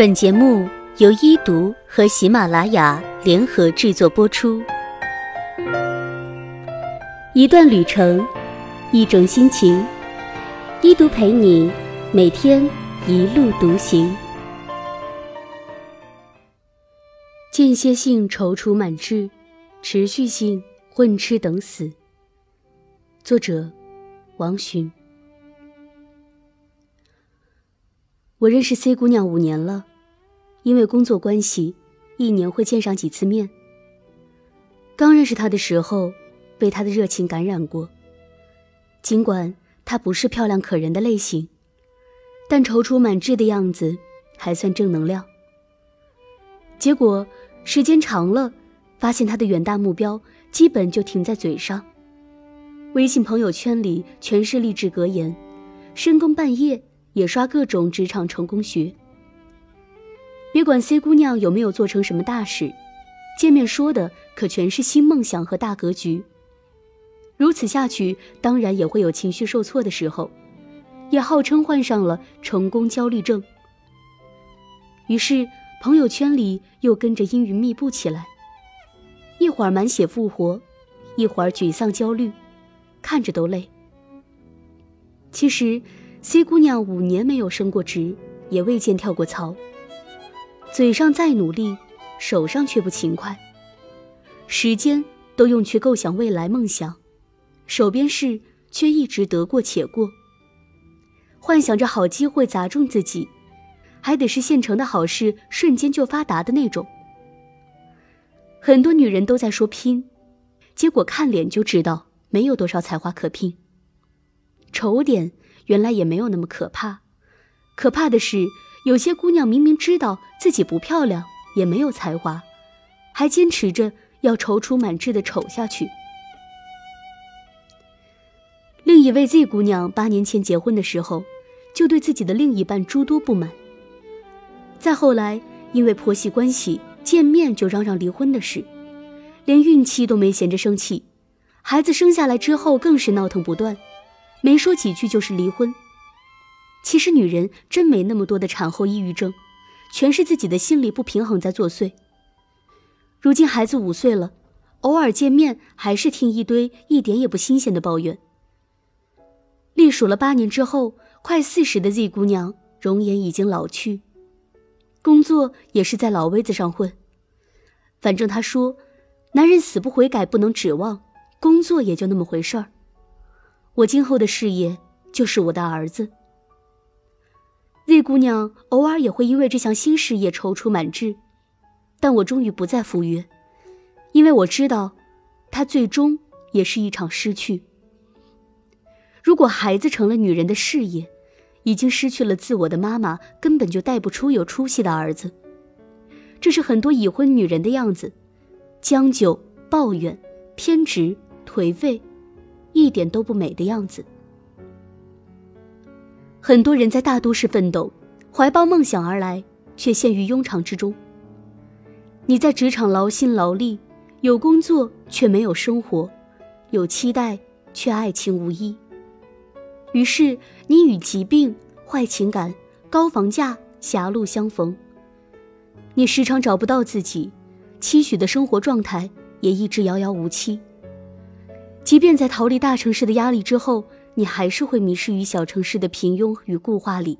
本节目由一读和喜马拉雅联合制作播出。一段旅程，一种心情，一读陪你每天一路独行。间歇性踌躇满志，持续性混吃等死。作者：王洵。我认识 C 姑娘五年了。因为工作关系，一年会见上几次面。刚认识他的时候，被他的热情感染过。尽管他不是漂亮可人的类型，但踌躇满志的样子还算正能量。结果时间长了，发现他的远大目标基本就停在嘴上。微信朋友圈里全是励志格言，深更半夜也刷各种职场成功学。别管 C 姑娘有没有做成什么大事，见面说的可全是新梦想和大格局。如此下去，当然也会有情绪受挫的时候，也号称患上了成功焦虑症。于是朋友圈里又跟着阴云密布起来，一会儿满血复活，一会儿沮丧焦虑，看着都累。其实，C 姑娘五年没有升过职，也未见跳过槽。嘴上再努力，手上却不勤快。时间都用去构想未来梦想，手边事却一直得过且过。幻想着好机会砸中自己，还得是现成的好事，瞬间就发达的那种。很多女人都在说拼，结果看脸就知道没有多少才华可拼。丑点原来也没有那么可怕，可怕的是。有些姑娘明明知道自己不漂亮，也没有才华，还坚持着要踌躇满志的丑下去。另一位 Z 姑娘八年前结婚的时候，就对自己的另一半诸多不满。再后来，因为婆媳关系，见面就嚷嚷离婚的事，连孕期都没闲着生气，孩子生下来之后更是闹腾不断，没说几句就是离婚。其实女人真没那么多的产后抑郁症，全是自己的心理不平衡在作祟。如今孩子五岁了，偶尔见面还是听一堆一点也不新鲜的抱怨。历数了八年之后，快四十的 Z 姑娘容颜已经老去，工作也是在老位子上混。反正她说，男人死不悔改不能指望，工作也就那么回事儿。我今后的事业就是我的儿子。Z 姑娘偶尔也会因为这项新事业踌躇满志，但我终于不再赴约，因为我知道，她最终也是一场失去。如果孩子成了女人的事业，已经失去了自我的妈妈根本就带不出有出息的儿子。这是很多已婚女人的样子：将就、抱怨、偏执、颓废，一点都不美的样子。很多人在大都市奋斗，怀抱梦想而来，却陷于庸常之中。你在职场劳心劳力，有工作却没有生活，有期待却爱情无依。于是你与疾病、坏情感、高房价狭路相逢。你时常找不到自己，期许的生活状态也一直遥遥无期。即便在逃离大城市的压力之后。你还是会迷失于小城市的平庸与固化里，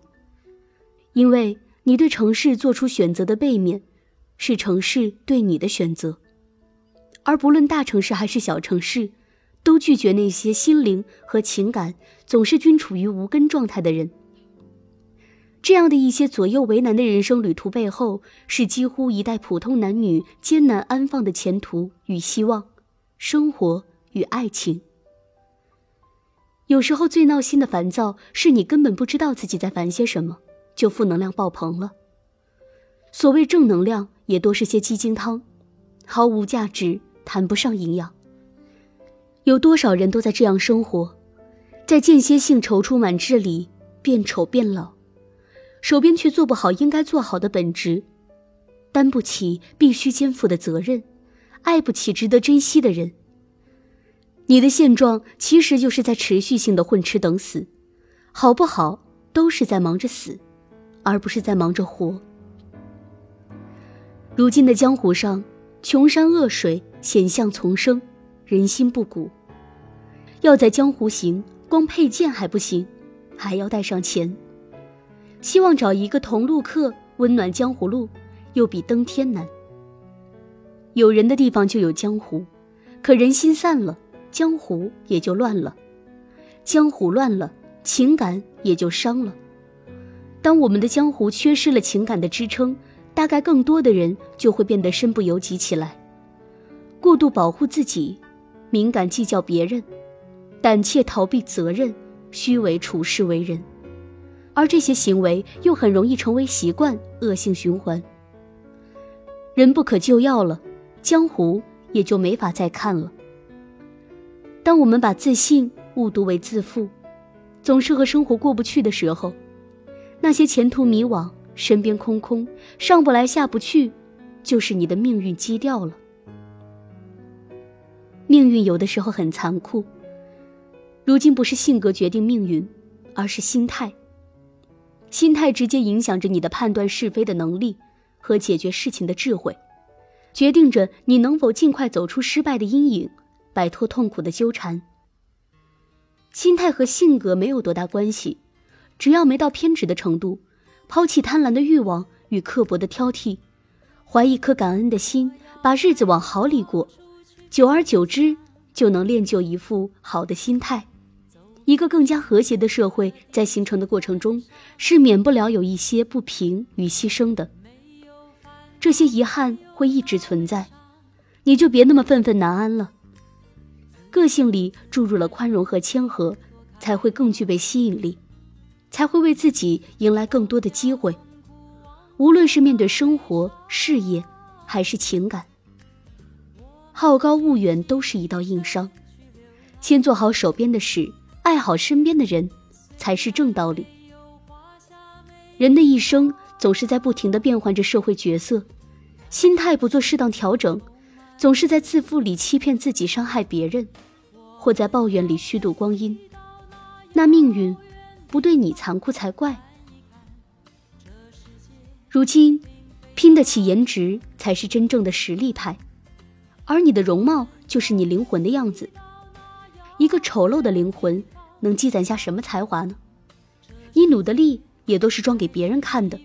因为你对城市做出选择的背面，是城市对你的选择，而不论大城市还是小城市，都拒绝那些心灵和情感总是均处于无根状态的人。这样的一些左右为难的人生旅途背后，是几乎一代普通男女艰难安放的前途与希望，生活与爱情。有时候最闹心的烦躁，是你根本不知道自己在烦些什么，就负能量爆棚了。所谓正能量，也多是些鸡精汤，毫无价值，谈不上营养。有多少人都在这样生活，在间歇性踌躇满志里变丑变老，手边却做不好应该做好的本职，担不起必须肩负的责任，爱不起值得珍惜的人。你的现状其实就是在持续性的混吃等死，好不好都是在忙着死，而不是在忙着活。如今的江湖上，穷山恶水，险象丛生，人心不古。要在江湖行，光佩剑还不行，还要带上钱。希望找一个同路客，温暖江湖路，又比登天难。有人的地方就有江湖，可人心散了，江湖也就乱了。江湖乱了，情感也就伤了。当我们的江湖缺失了情感的支撑，大概更多的人就会变得身不由己起来，过度保护自己，敏感计较别人，胆怯逃避责任，虚伪处事为人，而这些行为又很容易成为习惯，恶性循环。人不可救药了，江湖也就没法再看了。当我们把自信误读为自负，总是和生活过不去的时候，那些前途迷惘。身边空空，上不来下不去，就是你的命运基调了。命运有的时候很残酷。如今不是性格决定命运，而是心态。心态直接影响着你的判断是非的能力和解决事情的智慧，决定着你能否尽快走出失败的阴影，摆脱痛苦的纠缠。心态和性格没有多大关系，只要没到偏执的程度。抛弃贪婪的欲望与刻薄的挑剔，怀一颗感恩的心，把日子往好里过，久而久之就能练就一副好的心态。一个更加和谐的社会在形成的过程中，是免不了有一些不平与牺牲的。这些遗憾会一直存在，你就别那么愤愤难安了。个性里注入了宽容和谦和，才会更具备吸引力。才会为自己迎来更多的机会，无论是面对生活、事业，还是情感。好高骛远都是一道硬伤，先做好手边的事，爱好身边的人，才是正道理。人的一生总是在不停的变换着社会角色，心态不做适当调整，总是在自负里欺骗自己，伤害别人，或在抱怨里虚度光阴，那命运。不对你残酷才怪。如今，拼得起颜值才是真正的实力派，而你的容貌就是你灵魂的样子。一个丑陋的灵魂能积攒下什么才华呢？你努的力也都是装给别人看的。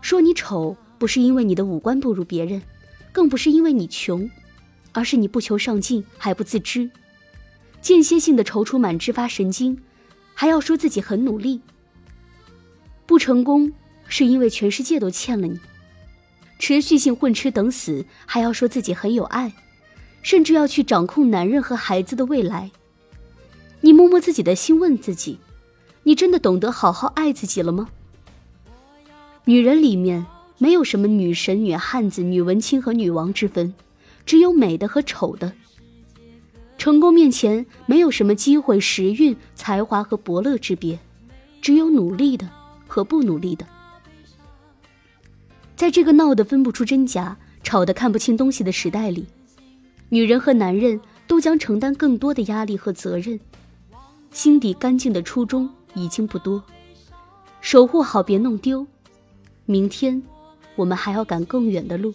说你丑，不是因为你的五官不如别人，更不是因为你穷，而是你不求上进还不自知，间歇性的踌躇满志发神经。还要说自己很努力，不成功是因为全世界都欠了你；持续性混吃等死，还要说自己很有爱，甚至要去掌控男人和孩子的未来。你摸摸自己的心，问自己：你真的懂得好好爱自己了吗？女人里面没有什么女神、女汉子、女文青和女王之分，只有美的和丑的。成功面前没有什么机会、时运、才华和伯乐之别，只有努力的和不努力的。在这个闹得分不出真假、吵得看不清东西的时代里，女人和男人都将承担更多的压力和责任。心底干净的初衷已经不多，守护好别弄丢。明天，我们还要赶更远的路。